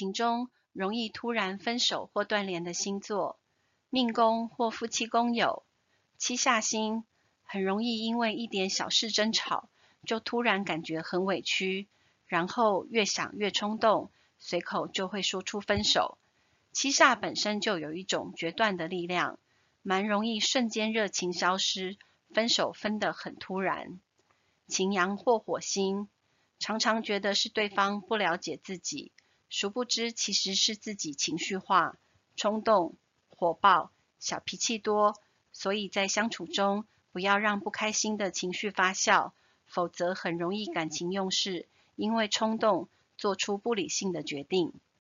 情中容易突然分手或断联的星座，命宫或夫妻宫有七煞星，很容易因为一点小事争吵，就突然感觉很委屈，然后越想越冲动，随口就会说出分手。七煞本身就有一种决断的力量，蛮容易瞬间热情消失，分手分得很突然。擎羊或火星。常常觉得是对方不了解自己，殊不知其实是自己情绪化、冲动、火爆、小脾气多。所以在相处中，不要让不开心的情绪发酵，否则很容易感情用事，因为冲动做出不理性的决定。